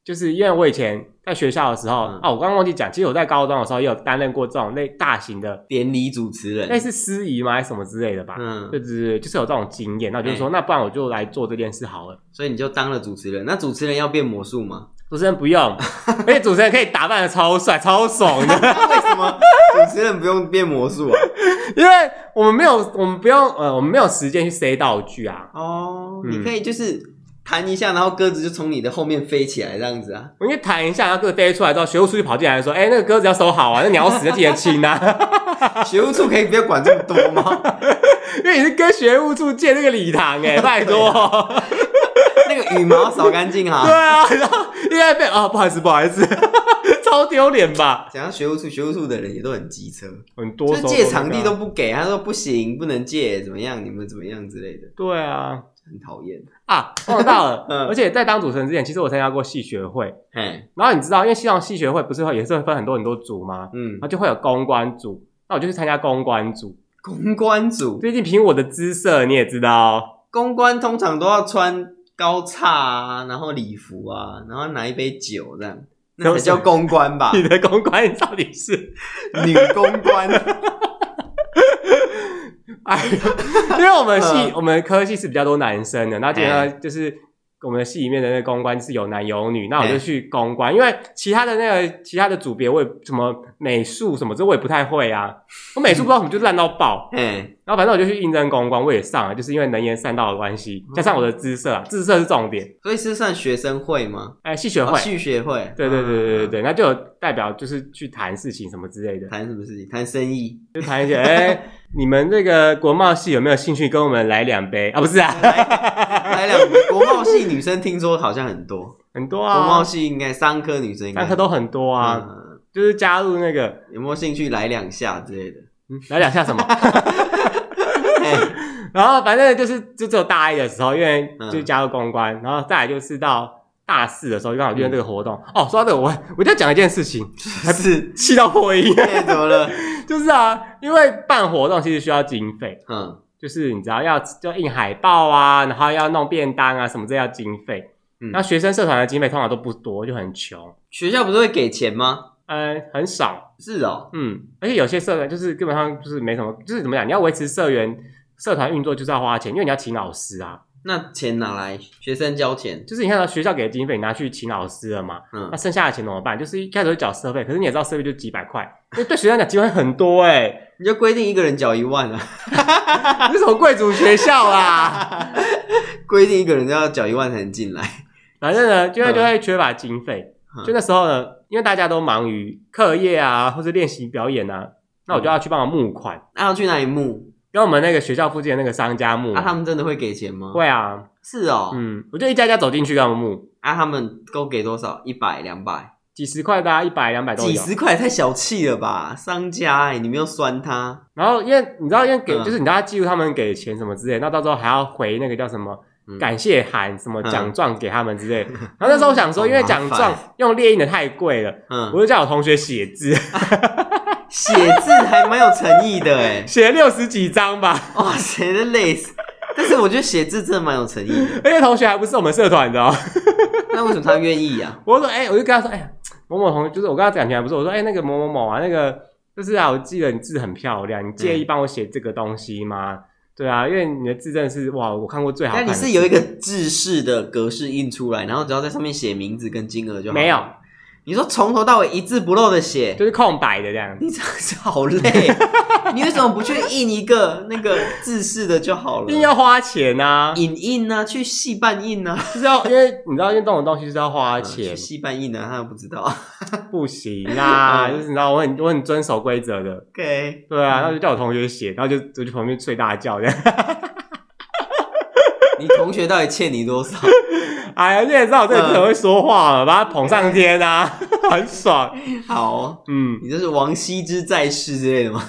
就是因为我以前在学校的时候，嗯、哦，我刚刚忘记讲，其实我在高中的时候也有担任过这种类大型的典礼主持人，类似司仪吗，还是什么之类的吧，嗯，就是就是有这种经验，那我就说，那不然我就来做这件事好了，所以你就当了主持人。那主持人要变魔术吗？主持人不用，而且主持人可以打扮的超帅、超爽的。为什么主持人不用变魔术啊？因为我们没有，我们不用，呃，我们没有时间去塞道具啊。哦，嗯、你可以就是弹一下，然后鸽子就从你的后面飞起来这样子啊。我应该弹一下，然后鸽子飞出来之后，学务处就跑进来说：“哎、欸，那个鸽子要收好啊，那鸟屎要 记得清啊。”学务处可以不要管这么多吗？因为你是跟学务处借那个礼堂哎，拜托。那个羽毛扫干净哈。对啊，然后应该被啊，不好意思，不好意思，超丢脸吧？讲到学务处，学务处的人也都很机车，很多就借场地都不给，他说不行，不能借，怎么样？你们怎么样之类的？对啊，很讨厌啊！碰到了，嗯，而且在当主持人之前，其实我参加过系学会，嗯，然后你知道，因为希望系学会不是会也是会分很多很多组吗？嗯，然后就会有公关组，那我就去参加公关组。公关组，最近凭我的姿色，你也知道。公关通常都要穿高叉啊，然后礼服啊，然后拿一杯酒这样，那才叫公关吧？你的公关到底是女公关？哎，因为我们系、嗯、我们科系是比较多男生的，然后基本上就是。我们的系里面的那个公关是有男有女，那我就去公关，欸、因为其他的那个其他的组别，我也什么美术什么这我也不太会啊，我美术不知道怎么就烂到爆，嗯，然后反正我就去应征公关，我也上了，就是因为能言善道的关系，加上我的姿色啊，姿色是重点，所以是算学生会吗？哎、欸，系学会，系、哦、学会，对对对对对对，那就有代表就是去谈事情什么之类的，谈什么事情？谈生意，就谈一些哎。欸 你们这个国贸系有没有兴趣跟我们来两杯？啊？不是啊，来两杯。国贸系女生听说好像很多很多啊。国贸系应该三科女生应该，商科都很多啊。嗯、就是加入那个有没有兴趣来两下之类的？嗯、来两下什么？然后反正就是就只有大一的时候，因为就加入公关，嗯、然后再来就是到。大四的时候刚好遇到这个活动、嗯、哦，说到这个我我就讲一件事情，还是气到破音，怎么了？就是啊，因为办活动其实需要经费，嗯，就是你知道要就印海报啊，然后要弄便当啊什么这要经费，嗯，那学生社团的经费通常都不多，就很穷。学校不是会给钱吗？呃，很少，是哦，嗯，而且有些社团就是基本上就是没什么，就是怎么讲，你要维持社员社团运作就是要花钱，因为你要请老师啊。那钱哪来？学生交钱，就是你看到学校给的经费，你拿去请老师了嘛？嗯，那剩下的钱怎么办？就是一开始会缴社费，可是你也知道社费就几百块，因为对学生讲机会很多哎、欸，你就规定一个人缴一万啊？你是什么贵族学校啦？规定一个人都要缴一万才能进来，反正呢，就会就会缺乏经费。嗯、就那时候呢，因为大家都忙于课业啊，或者练习表演啊，那我就要去帮忙募款。那、嗯啊、要去哪里募？跟我们那个学校附近的那个商家募，啊，他们真的会给钱吗？会啊，是哦，嗯，我就一家家走进去跟他们募，啊，他们都给多少？一百、两百、几十块的，一百、两百都有。几十块太小气了吧？商家哎、欸，你没有酸他。然后因为你知道，因为给、嗯、就是你大家记录他们给钱什么之类，那到时候还要回那个叫什么、嗯、感谢函、什么奖状给他们之类。嗯、然后那时候我想说，因为奖状用列印的太贵了，嗯，我就叫我同学写字。写字还蛮有诚意的哎，写了六十几张吧。哇，写的累死。但是我觉得写字真的蛮有诚意的。而且同学还不是我们社团的哦。那为什么他愿意呀？我说，哎，我就跟他说，哎，某某同学，就是我跟他感情还不错。我说，哎，那个某某某啊，那个就是啊，我记得你字很漂亮，你介意帮我写这个东西吗？对啊，因为你的字真的是哇，我看过最好看的。那你是有一个字式的格式印出来，然后只要在上面写名字跟金额就好。没有。你说从头到尾一字不漏的写，就是空白的这样。你这样子好累，你为什么不去印一个那个字式的就好了？印要花钱啊，影印啊，去戏办印啊，就是要因为你知道，因为这种东西是要花钱。去戏办印啊，他又不知道，不行啊，就是你知道，我很我很遵守规则的。OK，对啊，然后就叫我同学写，然后就就去旁边睡大觉这样。你同学到底欠你多少？哎呀，你也知道我这个很会说话了，把他 捧上天啊，很爽。好，嗯，你这是王羲之在世之类的吗？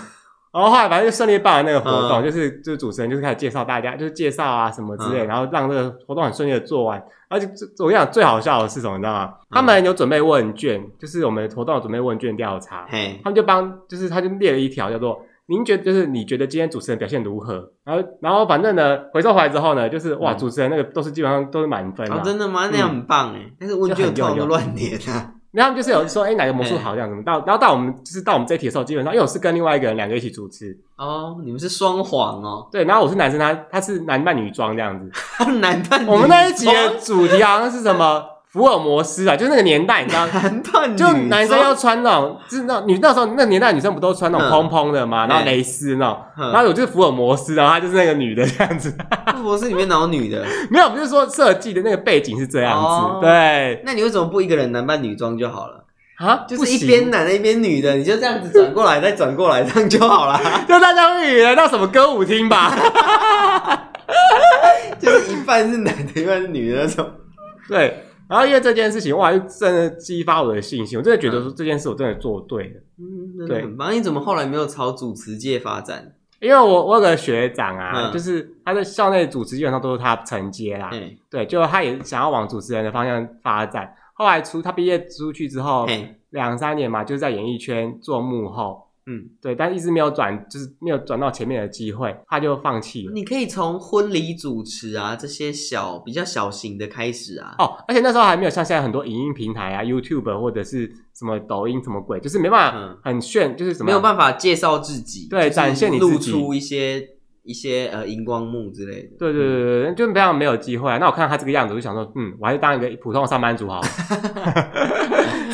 然后后来反正就顺利办完那个活动，就是就是主持人就是开始介绍大家，就是介绍啊什么之类，然后让这个活动很顺利的做完。而且我跟你讲最好笑的是什么，你知道吗？他们有准备问卷，就是我们活动有准备问卷调查，他们就帮，就是他就列了一条叫做。您觉得就是你觉得今天主持人表现如何？然后然后反正呢，回收回来之后呢，就是哇，主持人那个都是基本上都是满分啊！真的吗？那样很棒哎！但是问卷就乱填啊。然后他们就是有说，哎，哪个魔术好这样子？到然后到我们就是到我们这一题的时候，基本上因为我是跟另外一个人两个一起主持哦，你们是双簧哦。对，然后我是男生，他他是男扮女装这样子。男扮女装。我们那一集的主题好像是什么？福尔摩斯啊，就是那个年代，你知道，就男生要穿那种，就是那女那时候那年代女生不都穿那种蓬蓬的嘛，然后蕾丝那种，然后我就是福尔摩斯，然后她就是那个女的这样子。福尔摩斯里面哪有女的？没有，不是说设计的那个背景是这样子。对，那你为什么不一个人男扮女装就好了？啊，就是一边男的，一边女的，你就这样子转过来再转过来，这样就好了。就大家会以为到什么歌舞厅吧？就是一半是男的，一半是女的那种。对。然后因为这件事情，哇，就真的激发我的信心。我真的觉得说这件事我真的做对了。嗯，对。那你怎么后来没有朝主持界发展？因为我我有个学长啊，嗯、就是他在校内主持基本上都是他承接啦。嗯、对，就他也想要往主持人的方向发展。后来出他毕业出去之后，两、嗯、三年嘛，就是在演艺圈做幕后。嗯，对，但一直没有转，就是没有转到前面的机会，他就放弃了。你可以从婚礼主持啊这些小比较小型的开始啊。哦，而且那时候还没有像现在很多影音平台啊，YouTube 或者是什么抖音什么鬼，就是没办法很炫，嗯、就是什么没有办法介绍自己，对，展现你自己，露出一些。一些呃荧光幕之类的，对对对对，就非常没有机会啊。那我看到他这个样子，我就想说，嗯，我还是当一个普通的上班族好了。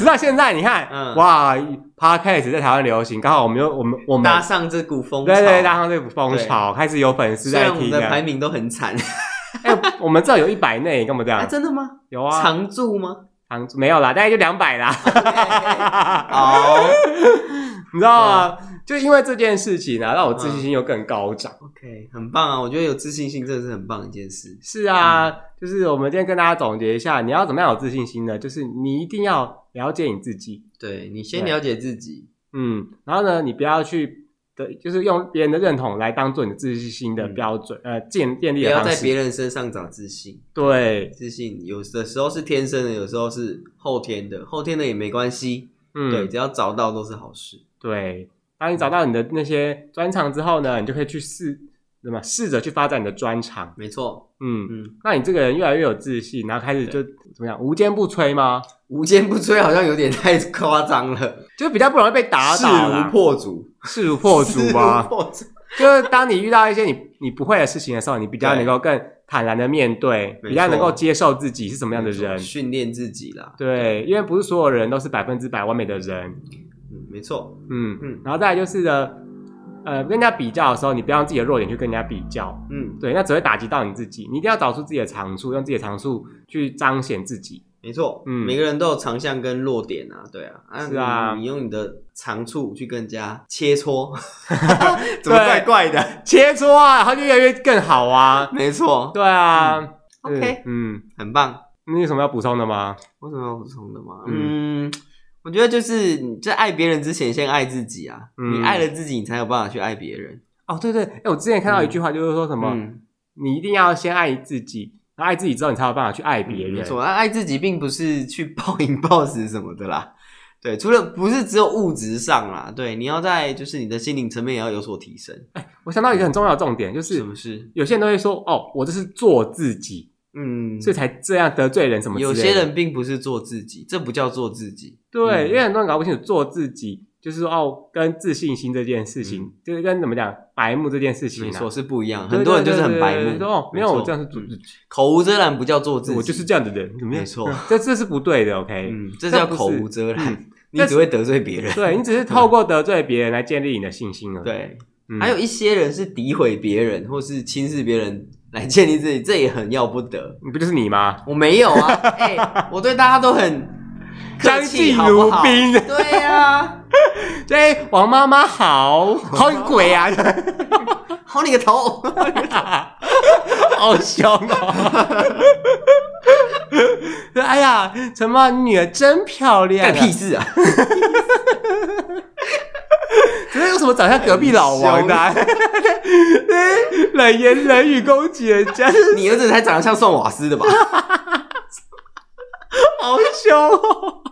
直到现在，你看，嗯、哇，Podcast 在台湾流行，刚好我们又我们我们搭上这股风潮，对对，搭上这股风潮，开始有粉丝在听。我们的排名都很惨，哎、欸，我们这有一百内，干嘛这样、啊？真的吗？有啊，常驻吗？常驻没有啦，大概就两百啦。好，你知道吗？嗯就因为这件事情呢、啊，让我自信心又更高涨。嗯、OK，很棒啊！我觉得有自信心真的是很棒的一件事。是啊，嗯、就是我们今天跟大家总结一下，你要怎么样有自信心呢？就是你一定要了解你自己。对，你先了解自己，嗯，然后呢，你不要去的，就是用别人的认同来当做你的自信心的标准，嗯、呃，建建立的方式。不要在别人身上找自信。对，自信有的时候是天生的，有时候是后天的，后天的也没关系。嗯，对，只要找到都是好事。对。当你找到你的那些专长之后呢，你就可以去试，对吗？试着去发展你的专长。没错，嗯嗯。那你这个人越来越有自信，然后开始就怎么样？无坚不摧吗？无坚不摧好像有点太夸张了，就比较不容易被打倒。势如破竹，势如破竹吗？就是当你遇到一些你你不会的事情的时候，你比较能够更坦然的面对，比较能够接受自己是什么样的人，训练自己啦。对，因为不是所有人都是百分之百完美的人。嗯没错，嗯嗯，然后再来就是呢，呃，跟人家比较的时候，你不要用自己的弱点去跟人家比较，嗯，对，那只会打击到你自己。你一定要找出自己的长处，用自己的长处去彰显自己。没错，嗯，每个人都有长项跟弱点啊，对啊，是啊，你用你的长处去跟人家切磋，怎么怪怪的？切磋啊，然后就越来越更好啊。没错，对啊，OK，嗯，很棒。你有什么要补充的吗？有什么要补充的吗？嗯。我觉得就是你在爱别人之前，先爱自己啊！嗯、你爱了自己，你才有办法去爱别人。哦，对对，哎，我之前看到一句话，就是说什么，嗯、你一定要先爱自己，然后爱自己之后，你才有办法去爱别人。嗯、没错，爱自己并不是去暴饮暴食什么的啦。对，除了不是只有物质上啦，对，你要在就是你的心灵层面也要有所提升。哎，我想到一个很重要的重点，就是什么事？有些人都会说，哦，我这是做自己。嗯，所以才这样得罪人什么？有些人并不是做自己，这不叫做自己。对，嗯、因为很多人搞不清楚做自己，就是说哦，跟自信心这件事情，嗯、就是跟怎么讲白目这件事情、啊，说是不一样。很多人就是很白目，哦，没有，我这样是做自己，口无遮拦不叫做自己，我就是这样的人，没错，这这是不对的，OK，嗯，这叫口无遮拦，嗯、你只会得罪别人，对，你只是透过得罪别人来建立你的信心而已。对，嗯、还有一些人是诋毁别人或是轻视别人。来建立自己，这也很要不得。你不就是你吗？我没有啊，哎、欸，我对大家都很 相敬如宾。对啊，对王妈妈好，好你鬼啊！好你个头，好凶哦！哎呀，陈妈，你女儿真漂亮，干屁事啊！这有什么长相隔壁老王的？冷言冷语攻击人家，你儿子才长得像宋瓦斯的吧？好凶哦！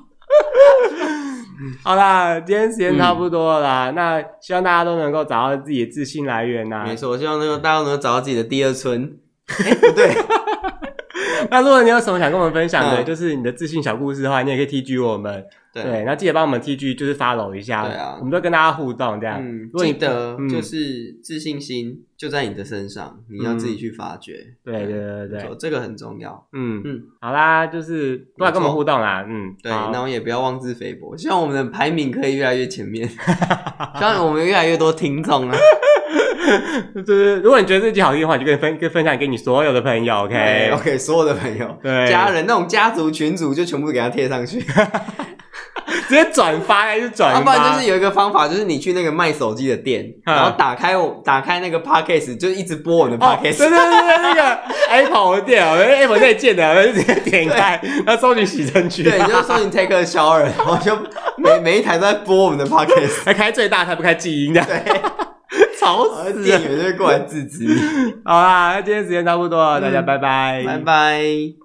好啦，今天时间差不多了啦，嗯、那希望大家都能够找到自己的自信来源呐。没错，我希望能够大家都能够找到自己的第二春。欸、不对。那如果你有什么想跟我们分享的，嗯、就是你的自信小故事的话，你也可以 TG 我们。对，那记得帮我们 TG 就是 follow 一下，对啊，我们都跟大家互动这样。嗯，记得就是自信心就在你的身上，你要自己去发掘。对对对对，这个很重要。嗯嗯，好啦，就是多来跟我们互动啦。嗯，对，那我也不要妄自菲薄，希望我们的排名可以越来越前面，希望我们越来越多听众啊。就是如果你觉得这集好听的话，你就可以分跟分享给你所有的朋友，OK OK，所有的朋友，对，家人那种家族群组就全部给他贴上去。直接转发还是转发？要不然就是有一个方法，就是你去那个卖手机的店，然后打开我打开那个 Podcast，就一直播我的 Podcast。对对对对，那个 Apple 的店啊，Apple 那建的，就直接点开，然后搜寻洗尘区。对，你就搜寻 Take a Shower，然后就每每一台都在播我们的 Podcast，还开最大，还不开静音的。对，吵死了，店员就会过来制止你。好啦，那今天时间差不多了，大家拜拜，拜拜。